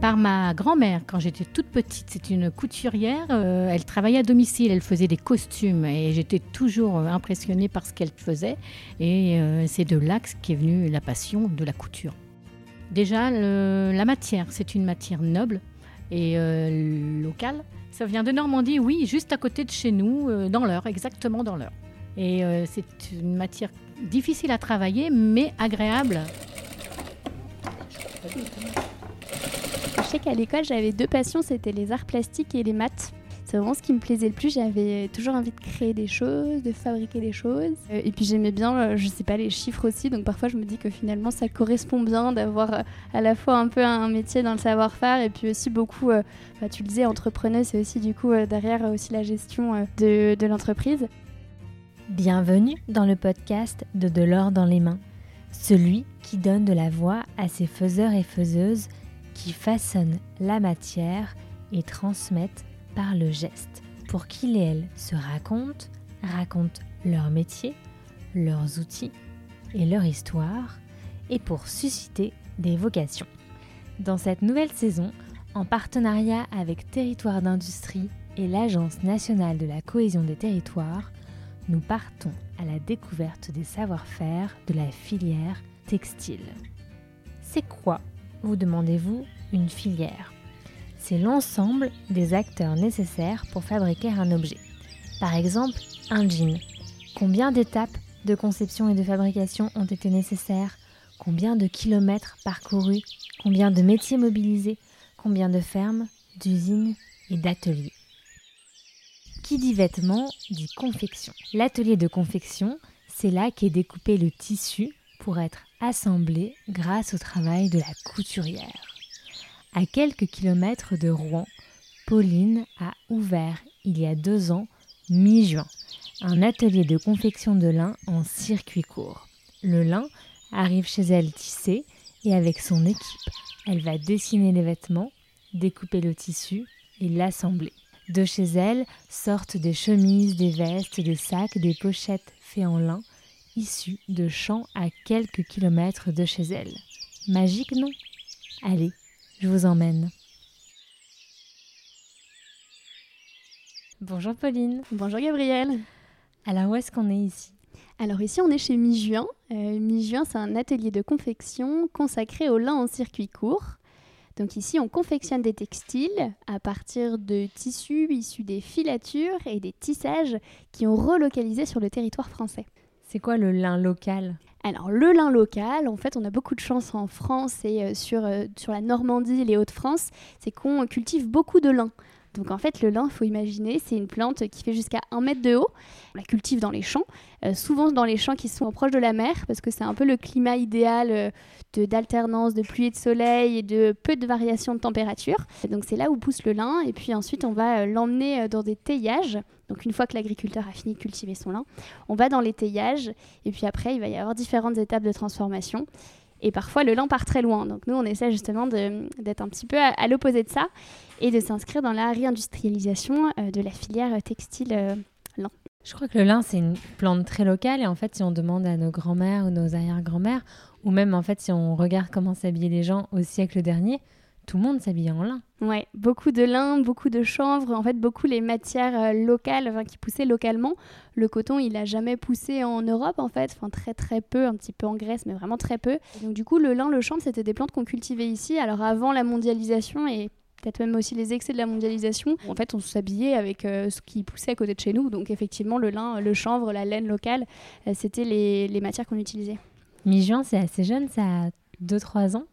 par ma grand-mère quand j'étais toute petite. C'est une couturière. euh, elle travaillait à domicile, elle faisait des costumes et j'étais toujours euh, impressionnée par ce qu'elle faisait. Et euh, c'est de là qu'est venue la passion de la couture. Déjà, la matière, c'est une matière noble et locale. Ça vient de Normandie, oui, juste à côté de chez nous, dans l'Eure, exactement dans l'Eure. Et c'est une matière difficile à travailler, mais agréable. Sais qu'à l'école, j'avais deux passions, c'était les arts plastiques et les maths. C'est vraiment ce qui me plaisait le plus. J'avais toujours envie de créer des choses, de fabriquer des choses. Euh, Et puis j'aimais bien, euh, je sais pas, les chiffres aussi. Donc parfois je me dis que finalement ça correspond bien d'avoir euh, à la fois un peu un métier dans le savoir-faire et puis aussi beaucoup, bah, tu le disais, entrepreneuse, c'est aussi du coup derrière aussi la gestion de, de l'entreprise. Bienvenue dans le podcast de De l'or dans les mains, celui qui donne de la voix à ces faiseurs et faiseuses qui façonnent la matière et transmettent par le geste pour qu'ils et elles se racontent, racontent leur métier, leurs outils et leur histoire et pour susciter des vocations. Dans cette nouvelle saison, en partenariat avec Territoire d'Industrie et l'Agence nationale de la cohésion des territoires, nous partons à la découverte des savoir-faire de la filière textile. C'est quoi, vous demandez-vous, une filière C'est l'ensemble des acteurs nécessaires pour fabriquer un objet. Par exemple, un jean. Combien d'étapes de conception et de fabrication ont été nécessaires? Combien de kilomètres parcourus? Combien de métiers mobilisés? Combien de fermes, d'usines et d'ateliers? Qui dit vêtements dit confection. L'atelier de confection, c'est là qu'est découpé le tissu pour être assemblé grâce au travail de la couturière. À quelques kilomètres de Rouen, Pauline a ouvert il y a deux ans, mi-juin, un atelier de confection de lin en circuit court. Le lin arrive chez elle tissé et avec son équipe, elle va dessiner les vêtements, découper le tissu et l'assembler. De chez elle sortent des chemises, des vestes, des sacs, des pochettes faits en lin, issus de champs à quelques kilomètres de chez elle. Magique, non? Allez, je vous emmène. Bonjour Pauline. Bonjour Gabrielle. Alors où est-ce qu'on est ici? Alors ici, on est chez Mi-Juin. Euh, Mi-Juin, c'est un atelier de confection consacré au lin en circuit court. Donc ici, on confectionne des textiles à partir de tissus issus des filatures et des tissages qui ont relocalisé sur le territoire français. C'est quoi le lin local? Alors le lin local, en fait, on a beaucoup de chance en France et euh, sur, euh, sur la Normandie, les Hauts-de-France, c'est qu'on cultive beaucoup de lin. Donc en fait, le lin, faut imaginer, c'est une plante qui fait jusqu'à un mètre de haut. On la cultive dans les champs, euh, souvent dans les champs qui sont proches de la mer, parce que c'est un peu le climat idéal euh, de- d'alternance de, pluie et de soleil et de peu de variations de température. Donc c'est là où pousse le lin, et puis ensuite on va euh, l'emmener dans des teillages. Donc une fois que l'agriculteur a fini de cultiver son lin, on va dans les teillages, et puis après il va y avoir différentes étapes de transformation. Et parfois, le lin part très loin. Donc, nous, on essaie justement d'être un petit peu à, à l'opposé de ça et de s'inscrire dans la réindustrialisation euh, de la filière textile. euh. Je crois que le lin, c'est une plante très locale. Et en fait, si on demande à nos grands-mères ou nos arrière-grands-mères, ou même en fait, si on regarde comment s'habillaient les gens au siècle dernier, tout le monde s'habillait en lin. Ouais, beaucoup de lin, beaucoup de chanvre, en fait, beaucoup les matières euh, locales, enfin, qui poussaient localement. Le coton, il a jamais poussé en Europe, en fait, enfin, très très peu, un petit peu en Grèce, mais vraiment très peu. Donc, du coup, le lin, le chanvre, c'était des plantes qu'on cultivait ici. Alors, avant la mondialisation et peut-être même aussi les excès de la mondialisation, en fait, on s'habillait avec euh, ce qui poussait à côté de chez nous. Donc, effectivement, le lin, le chanvre, la laine locale, euh, c'était les, les matières qu'on utilisait. Mi-juin, c'est assez jeune, ça a 2-3 ans.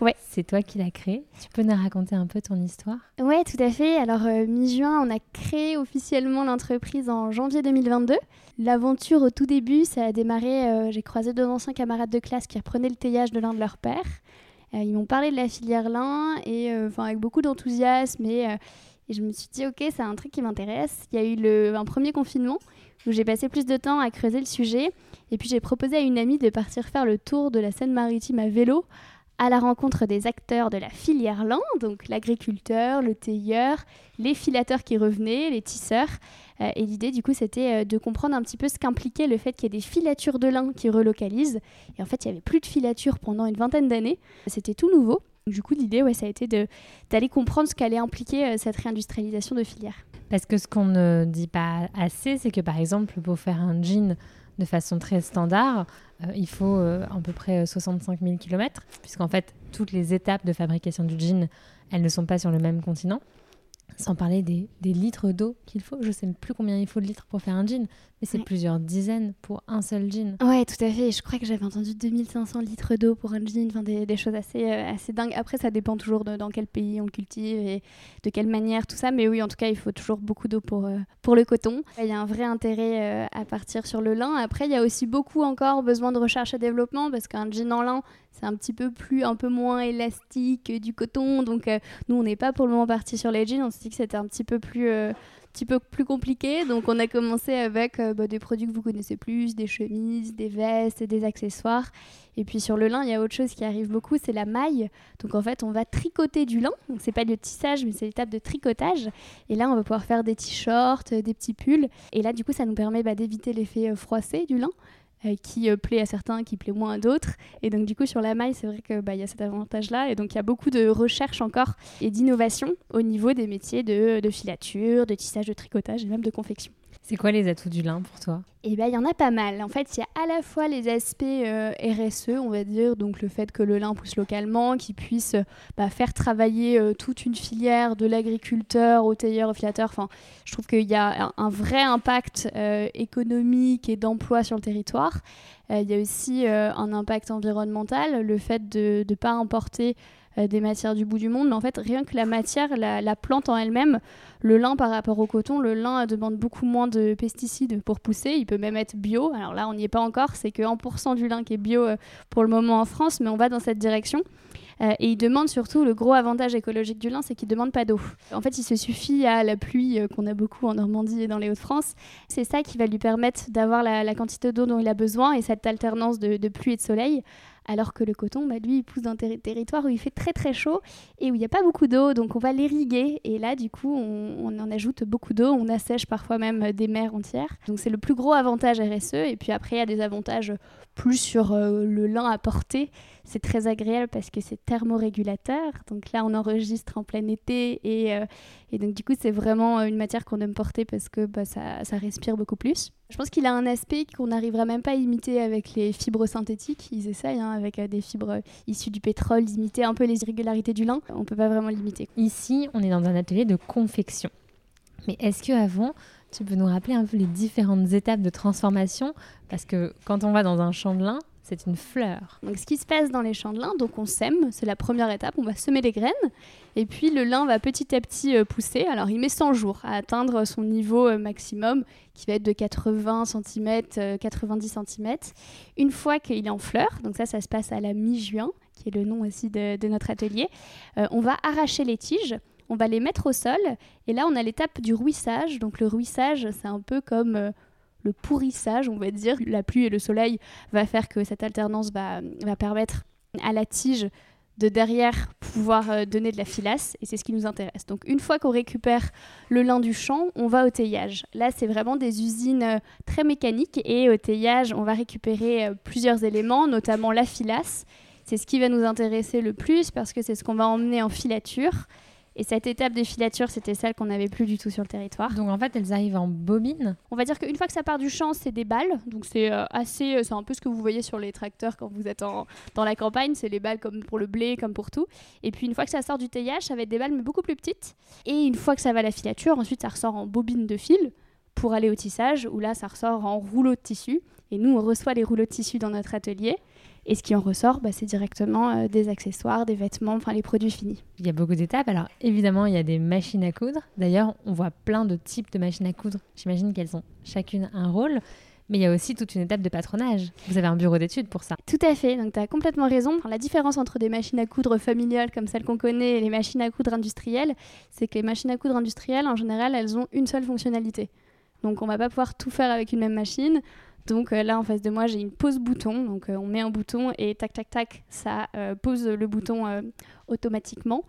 Ouais. C'est toi qui l'as créé. Tu peux nous raconter un peu ton histoire? Ouais, tout à fait. Alors, euh, mi-juin, on a créé officiellement l'entreprise en janvier 2022. L'aventure, au tout début, ça a démarré. euh, J'ai croisé deux anciens camarades de classe qui reprenaient le teillage de l'un de leurs pères. Euh, ils m'ont parlé de la filière lin, et, avec beaucoup d'enthousiasme. Et, et je me suis dit, OK, c'est un truc qui m'intéresse. Il y a eu le, un premier confinement où j'ai passé plus de temps à creuser le sujet. Et puis, j'ai proposé à une amie de partir faire le tour de la Seine-Maritime à vélo à la rencontre des acteurs de la filière lin, donc l'agriculteur, le tailleur, les filateurs qui revenaient, les tisseurs. Euh, et l'idée, du coup, c'était euh, de comprendre un petit peu ce qu'impliquait le fait qu'il y ait des filatures de lin qui relocalisent. Et en fait, il n'y avait plus de filatures pendant une vingtaine d'années. C'était tout nouveau. Du coup, l'idée, ouais, ça a été d'aller comprendre ce qu'allait impliquer cette réindustrialisation de filière. Parce que ce qu'on ne dit pas assez, c'est que par exemple, pour faire un jean de façon très standard, il faut à peu près 65 000 km, puisqu'en fait, toutes les étapes de fabrication du jean, elles ne sont pas sur le même continent. Sans parler des, litres d'eau qu'il faut. Je sais plus combien il faut de litres pour faire un jean, mais c'est plusieurs dizaines pour un seul jean. Ouais, tout à fait. Je crois que j'avais entendu 2500 litres d'eau pour un jean, enfin, des, choses assez, euh, assez dingues. Après, ça dépend toujours de dans quel pays on le cultive et de quelle manière, tout ça. Mais oui, en tout cas, il faut toujours beaucoup d'eau pour, euh, pour le coton. Il y a un vrai intérêt euh, à partir sur le lin. Après, il y a aussi beaucoup encore besoin de recherche et développement parce qu'un jean en lin, c'est un petit peu plus, un peu moins élastique du coton. Donc euh, nous, on n'est pas pour le moment parti sur les jeans. On s'est dit que c'était un petit peu plus, euh, petit peu plus compliqué. Donc on a commencé avec euh, bah, des produits que vous connaissez plus, des chemises, des vestes, des accessoires. Et puis sur le lin, il y a autre chose qui arrive beaucoup, c'est la maille. Donc en fait, on va tricoter du lin. Donc c'est pas du tissage, mais c'est l'étape de tricotage. Et là, on va pouvoir faire des t-shirts, des petits pulls. Et là, du coup, ça nous permet bah, d'éviter l'effet froissé du lin. Euh, qui euh, plaît à certains, qui plaît moins à d'autres. Et donc du coup sur la maille, c'est vrai qu'il bah, y a cet avantage-là. Et donc il y a beaucoup de recherche encore et d'innovation au niveau des métiers de, de filature, de tissage, de tricotage et même de confection. C'est quoi les atouts du lin pour toi? Eh bien, il y en a pas mal. En fait, il y a à la fois les aspects euh, RSE, on va dire, donc le fait que le lin pousse localement, qu'il puisse bah, faire travailler euh, toute une filière de l'agriculteur au tailleur, au filateur. Enfin, je trouve qu'il y a un, vrai impact euh, économique et d'emploi sur le territoire. Il y a aussi un impact environnemental, le fait de ne pas importer des matières du bout du monde. Mais en fait, rien que la matière, la, plante en elle-même, le lin par rapport au coton, le lin demande beaucoup moins de pesticides pour pousser. Il peut même être bio. Alors là, on n'y est pas encore. C'est que 1% du lin qui est bio euh, pour le moment en France, mais on va dans cette direction. Euh, et il demande surtout, le gros avantage écologique du lin, c'est qu'il ne demande pas d'eau. En fait, il se suffit à la pluie qu'on a beaucoup en Normandie et dans les Hauts-de-France. C'est ça qui va lui permettre d'avoir la, quantité d'eau dont il a besoin et cette alternance de pluie et de soleil alors que le coton, bah, lui, il pousse dans un territoire où il fait très très chaud et où il n'y a pas beaucoup d'eau, donc on va l'irriguer et là, du coup, on, en ajoute beaucoup d'eau, on assèche parfois même des mers entières. Donc c'est le plus gros avantage RSE et puis après, il y a des avantages plus sur euh, le lin à porter. C'est très agréable parce que c'est thermorégulateur. Donc là, on enregistre en plein été et, euh, donc du coup, c'est vraiment une matière qu'on aime porter parce que bah, ça, respire beaucoup plus. Je pense qu'il a un aspect qu'on n'arrivera même pas à imiter avec les fibres synthétiques. Ils essayent hein, avec euh, des fibres issues du pétrole d'imiter un peu les irrégularités du lin. On ne peut pas vraiment l'imiter. Ici, on est dans un atelier de confection. Mais est-ce que avant, tu peux nous rappeler un peu les différentes étapes de transformation? Parce que quand on va dans un champ de lin, c'est une fleur. Donc ce qui se passe dans les champs de lin, donc on sème, c'est la première étape, on va semer les graines et puis le lin va petit à petit euh, pousser. Alors il met 100 jours à atteindre son niveau euh, maximum qui va être de 80 cm, 90 cm. Une fois qu'il est en fleur, donc ça ça se passe à la mi-juin, qui est le nom aussi de, notre atelier, euh, on va arracher les tiges on va les mettre au sol et là on a l'étape du ruissage. Donc le ruissage, c'est un peu comme le pourrissage, on va dire. La pluie et le soleil va faire que cette alternance va, permettre à la tige de derrière pouvoir euh, donner de la filasse et c'est ce qui nous intéresse. Donc une fois qu'on récupère le lin du champ, on va au teillage. Là, c'est vraiment des usines euh, très mécaniques et au teillage, on va récupérer euh, plusieurs éléments, notamment la filasse. C'est ce qui va nous intéresser le plus parce que c'est ce qu'on va emmener en filature. Et cette étape de filature, c'était celle qu'on n'avait plus du tout sur le territoire. Donc en fait, elles arrivent en bobine On va dire qu'une fois que ça part du champ, c'est des balles. Donc c'est euh, assez. Euh, c'est un peu ce que vous voyez sur les tracteurs quand vous êtes en, dans la campagne. C'est les balles comme pour le blé, comme pour tout. Et puis une fois que ça sort du teillage, ça va être des balles, mais beaucoup plus petites. Et une fois que ça va à la filature, ensuite ça ressort en bobine de fil pour aller au tissage, où là ça ressort en rouleau de tissu. Et nous, on reçoit les rouleaux de tissu dans notre atelier. Et ce qui en ressort, bah, c'est directement euh, des accessoires, des vêtements, enfin les produits finis. Il y a beaucoup d'étapes. Alors évidemment, il y a des machines à coudre. D'ailleurs, on voit plein de types de machines à coudre. J'imagine qu'elles ont chacune un rôle. Mais il y a aussi toute une étape de patronage. Vous avez un bureau d'études pour ça. Tout à fait, donc tu as complètement raison. La différence entre des machines à coudre familiales comme celles qu'on connaît et les machines à coudre industrielles, c'est que les machines à coudre industrielles, en général, elles ont une seule fonctionnalité. Donc on va pas pouvoir tout faire avec une même machine. Donc euh, là, en face de moi, j'ai une pause bouton. Donc euh, on met un bouton et tac, tac, tac, ça euh, pose le bouton automatiquement.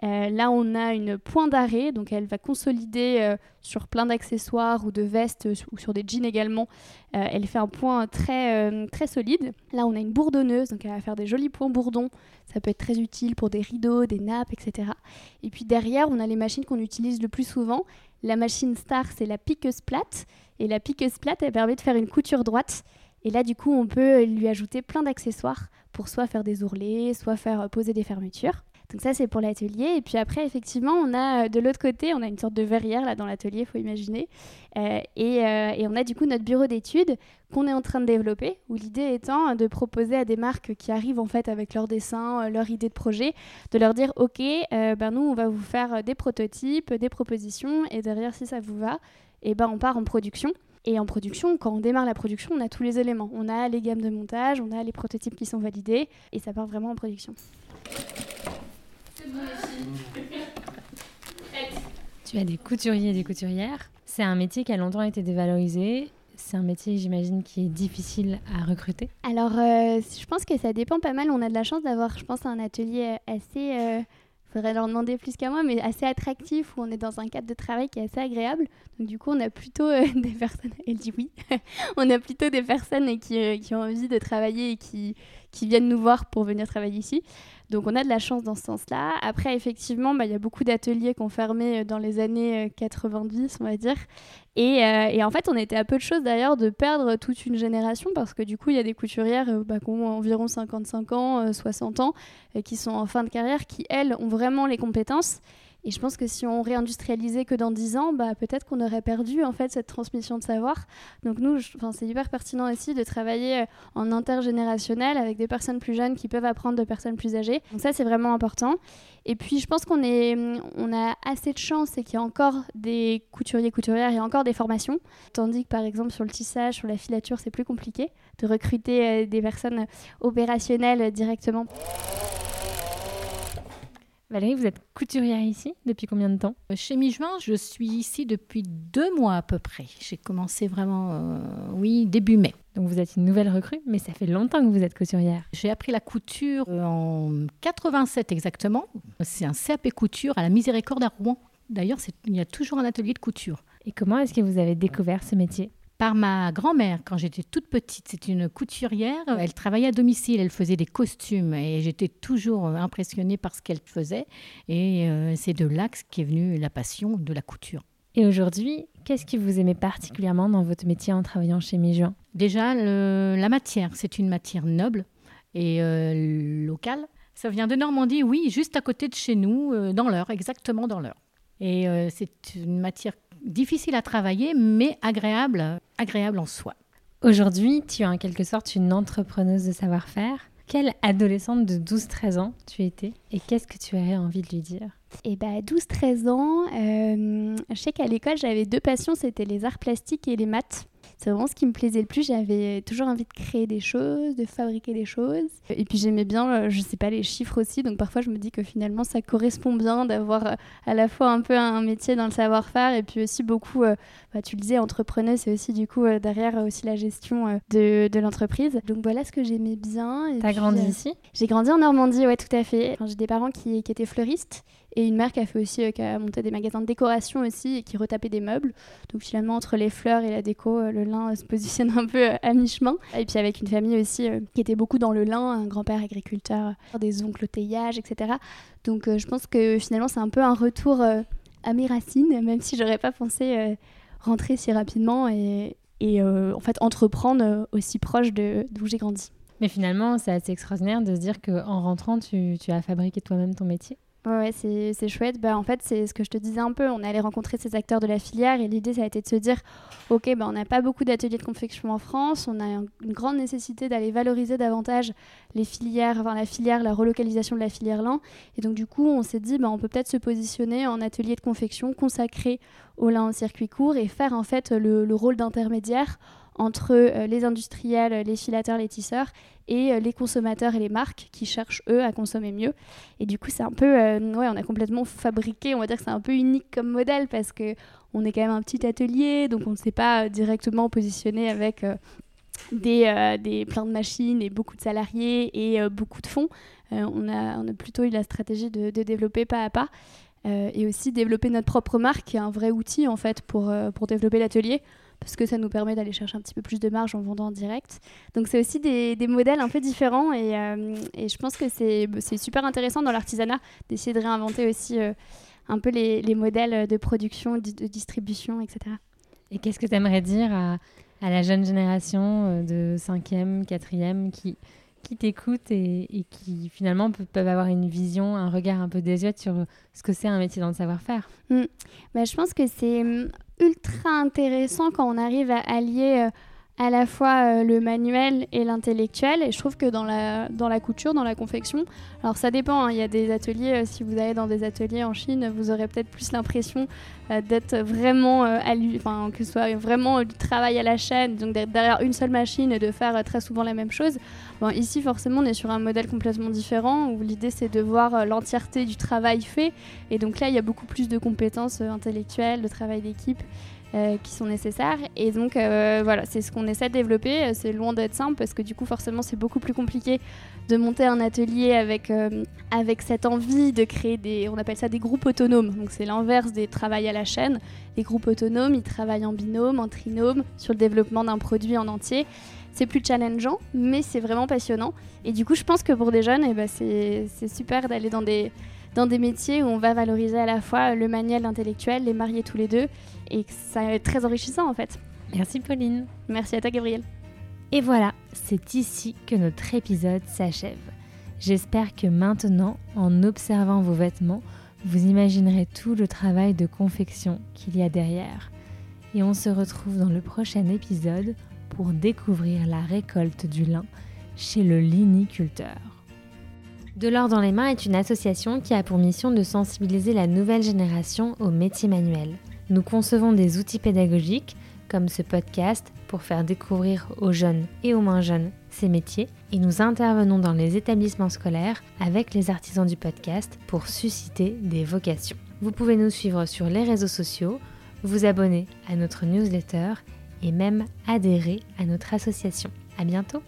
Là, on a une point d'arrêt, donc elle va consolider sur plein d'accessoires ou de vestes ou sur des jeans également. elle fait un point très, très solide. Là, on a une bourdonneuse, donc elle va faire des jolis points bourdons. Ça peut être très utile pour des rideaux, des nappes, etc. Et puis derrière, on a les machines qu'on utilise le plus souvent. La machine star, c'est la piqueuse plate. Et la piqueuse plate, elle permet de faire une couture droite. Et là, du coup, on peut lui ajouter plein d'accessoires pour soit faire des ourlets, soit faire poser des fermetures. Donc ça, c'est pour l'atelier. Et puis après, effectivement, on a euh, de l'autre côté, on a une sorte de verrière là dans l'atelier, faut imaginer. Euh, et, euh, et, on a du coup notre bureau d'études qu'on est en train de développer, où l'idée étant de proposer à des marques qui arrivent en fait avec leurs dessins, leur idée de projet, de leur dire, OK, ben nous, on va vous faire des prototypes, des propositions, et derrière, si ça vous va, et ben on part en production. Et en production, quand on démarre la production, on a tous les éléments. On a les gammes de montage, on a les prototypes qui sont validés, et ça part vraiment en production. Tu as des couturiers et des couturières. C'est un métier qui a longtemps été dévalorisé. C'est un métier, j'imagine, qui est difficile à recruter. Alors, euh, je pense que ça dépend pas mal. On a de la chance d'avoir, je pense, un atelier assez euh, faudrait leur demander plus qu'à moi, mais assez attractif, où on est dans un cadre de travail qui est assez agréable. Donc du coup, on a plutôt euh, des personnes, elle dit oui, on a plutôt des personnes qui, euh, qui, ont envie de travailler et qui, qui viennent nous voir pour venir travailler ici. Donc on a de la chance dans ce sens-là. Après, effectivement, bah, il y a beaucoup d'ateliers qui ont fermé euh, dans les années 90, on va dire. Et, et, en fait, on était à peu de choses d'ailleurs de perdre toute une génération parce que du coup, il y a des couturières bah, qui ont environ 55 ans, 60 ans, qui sont en fin de carrière, qui, elles, ont vraiment les compétences et je pense que si on réindustrialisait que dans 10 ans, bah, peut-être qu'on aurait perdu en fait cette transmission de savoir. Donc nous, c'est hyper pertinent aussi de travailler euh, en intergénérationnel avec des personnes plus jeunes qui peuvent apprendre de personnes plus âgées. Donc ça, c'est vraiment important. Et puis, je pense qu'on est, on a assez de chance et qu'il y a encore des couturiers, couturières et encore des formations. Tandis que par exemple sur le tissage, sur la filature, c'est plus compliqué de recruter euh, des personnes opérationnelles directement. Valérie, vous êtes couturière ici depuis combien de temps? Euh, Chez Mi-Juin, je suis ici depuis deux mois à peu près. J'ai commencé vraiment, euh, oui, début mai. Donc vous êtes une nouvelle recrue, mais ça fait longtemps que vous êtes couturière. J'ai appris la couture euh, en 87 exactement. C'est un CAP couture à la Miséricorde à Rouen. D'ailleurs, il y a toujours un atelier de couture. Et comment est-ce que vous avez découvert ce métier? Par ma grand-mère quand j'étais toute petite. C'est une couturière. Elle travaillait à domicile, elle faisait des costumes et j'étais toujours impressionnée par ce qu'elle faisait. Et euh, c'est de là qu'est venue la passion de la couture. Et aujourd'hui, qu'est-ce que vous aimez particulièrement dans votre métier en travaillant chez Mijuin Déjà, la matière. C'est une matière noble et euh, locale. Ça vient de Normandie, oui, juste à côté de chez nous, euh, dans l'heure, exactement dans l'heure. Et c'est une matière difficile à travailler, mais agréable, agréable en soi. Aujourd'hui, tu es en quelque sorte une entrepreneuse de savoir-faire. Quelle adolescente de 12-13 ans tu étais et qu'est-ce que tu aurais envie de lui dire? Eh bien, 12-13 ans, euh, je sais qu'à l'école, j'avais deux passions, c'était les arts plastiques et les maths. C'est vraiment ce qui me plaisait le plus. J'avais toujours envie de créer des choses, de fabriquer des choses. Et puis j'aimais bien, euh, je sais pas, les chiffres aussi. Donc parfois je me dis que finalement ça correspond bien d'avoir euh, à la fois un peu un métier dans le savoir-faire et puis aussi beaucoup, euh, bah, tu le disais, entrepreneuse, c'est aussi du coup derrière aussi la gestion de, de l'entreprise. Donc voilà ce que j'aimais bien. T'as grandi ici? J'ai grandi en Normandie, ouais, tout à fait. j'ai des parents qui, qui étaient fleuristes et une mère qui a fait aussi, euh, qui a monté des magasins de décoration aussi et qui retapait des meubles. Donc finalement, entre les fleurs et la déco, euh, le lin euh, se positionne un peu à mi-chemin. Et puis avec une famille aussi qui était beaucoup dans le lin, un grand-père agriculteur, des oncles au teillage, etc. Donc je pense que finalement, c'est un peu un retour à mes racines, même si j'aurais pas pensé rentrer si rapidement et, en fait entreprendre aussi proche d'où j'ai grandi. Mais finalement, c'est assez extraordinaire de se dire qu'en rentrant, tu as fabriqué toi-même ton métier. Ouais, c'est chouette. Bah, en fait, c'est ce que je te disais un peu. On allait rencontrer ces acteurs de la filière et l'idée, ça a été de se dire Ok, bah, on n'a pas beaucoup d'ateliers de confection en France. On a une grande nécessité d'aller valoriser davantage les filières, la filière, la relocalisation de la filière lin. Et donc, du coup, on s'est dit bah, on peut peut-être se positionner en atelier de confection consacré au lin en circuit court et faire en fait le rôle d'intermédiaire entre euh, les industriels, les filateurs, les tisseurs et euh, les consommateurs et les marques qui cherchent eux à consommer mieux. Et du coup, c'est un peu, euh, ouais, on a complètement fabriqué, on va dire que c'est un peu unique comme modèle parce que on est quand même un petit atelier, donc on ne s'est pas directement positionné avec des, des, plein de machines et beaucoup de salariés et beaucoup de fonds. on, a, on a plutôt eu la stratégie de, de développer pas à pas. et aussi développer notre propre marque, qui est un vrai outil en fait pour, pour développer l'atelier parce que ça nous permet d'aller chercher un petit peu plus de marge en vendant en direct. Donc c'est aussi des, modèles un peu différents et, euh, je pense que c'est super intéressant dans l'artisanat d'essayer de réinventer aussi euh, un peu les, modèles de production, de, distribution, etc. Et qu'est-ce que tu aimerais dire à, la jeune génération euh, de 5e, 4e qui, qui t'écoutent et, qui finalement peuvent avoir une vision, un regard un peu désuète sur ce que c'est un métier dans le savoir-faire mmh. bah, Je pense que c'est ultra intéressant quand on arrive à allier euh, à la fois euh, le manuel et l'intellectuel. Et je trouve que dans la, dans la couture, dans la confection, alors ça dépend, hein. il y a des ateliers, euh, si vous allez dans des ateliers en Chine, vous aurez peut-être plus l'impression d'être vraiment, enfin que ce soit vraiment du travail à la chaîne, donc d'être derrière une seule machine et de faire très souvent la même chose. Bon, ici, forcément, on est sur un modèle complètement différent où l'idée c'est de voir l'entièreté du travail fait. Et donc là, il y a beaucoup plus de compétences intellectuelles, de travail d'équipe. Euh, qui sont nécessaires. Et donc euh, voilà, c'est ce qu'on essaie de développer. C'est loin d'être simple parce que du coup forcément c'est beaucoup plus compliqué de monter un atelier avec, euh, avec cette envie de créer des, on appelle ça des groupes autonomes. Donc c'est l'inverse des travails à la chaîne. Les groupes autonomes, ils travaillent en binôme, en trinôme, sur le développement d'un produit en entier. C'est plus challengeant, mais c'est vraiment passionnant. Et du coup, je pense que pour des jeunes, eh ben, c'est super d'aller dans des, dans des métiers où on va valoriser à la fois le manuel intellectuel, les marier tous les deux, et ça va être très enrichissant en fait. Merci Pauline. Merci à toi Gabriel. Et voilà, c'est ici que notre épisode s'achève. J'espère que maintenant, en observant vos vêtements, vous imaginerez tout le travail de confection qu'il y a derrière. Et on se retrouve dans le prochain épisode pour découvrir la récolte du lin chez le liniculteur. De l'or dans les mains est une association qui a pour mission de sensibiliser la nouvelle génération aux métiers manuels. Nous concevons des outils pédagogiques comme ce podcast pour faire découvrir aux jeunes et aux moins jeunes ces métiers et nous intervenons dans les établissements scolaires avec les artisans du podcast pour susciter des vocations. Vous pouvez nous suivre sur les réseaux sociaux, vous abonner à notre newsletter et même adhérer à notre association. À bientôt!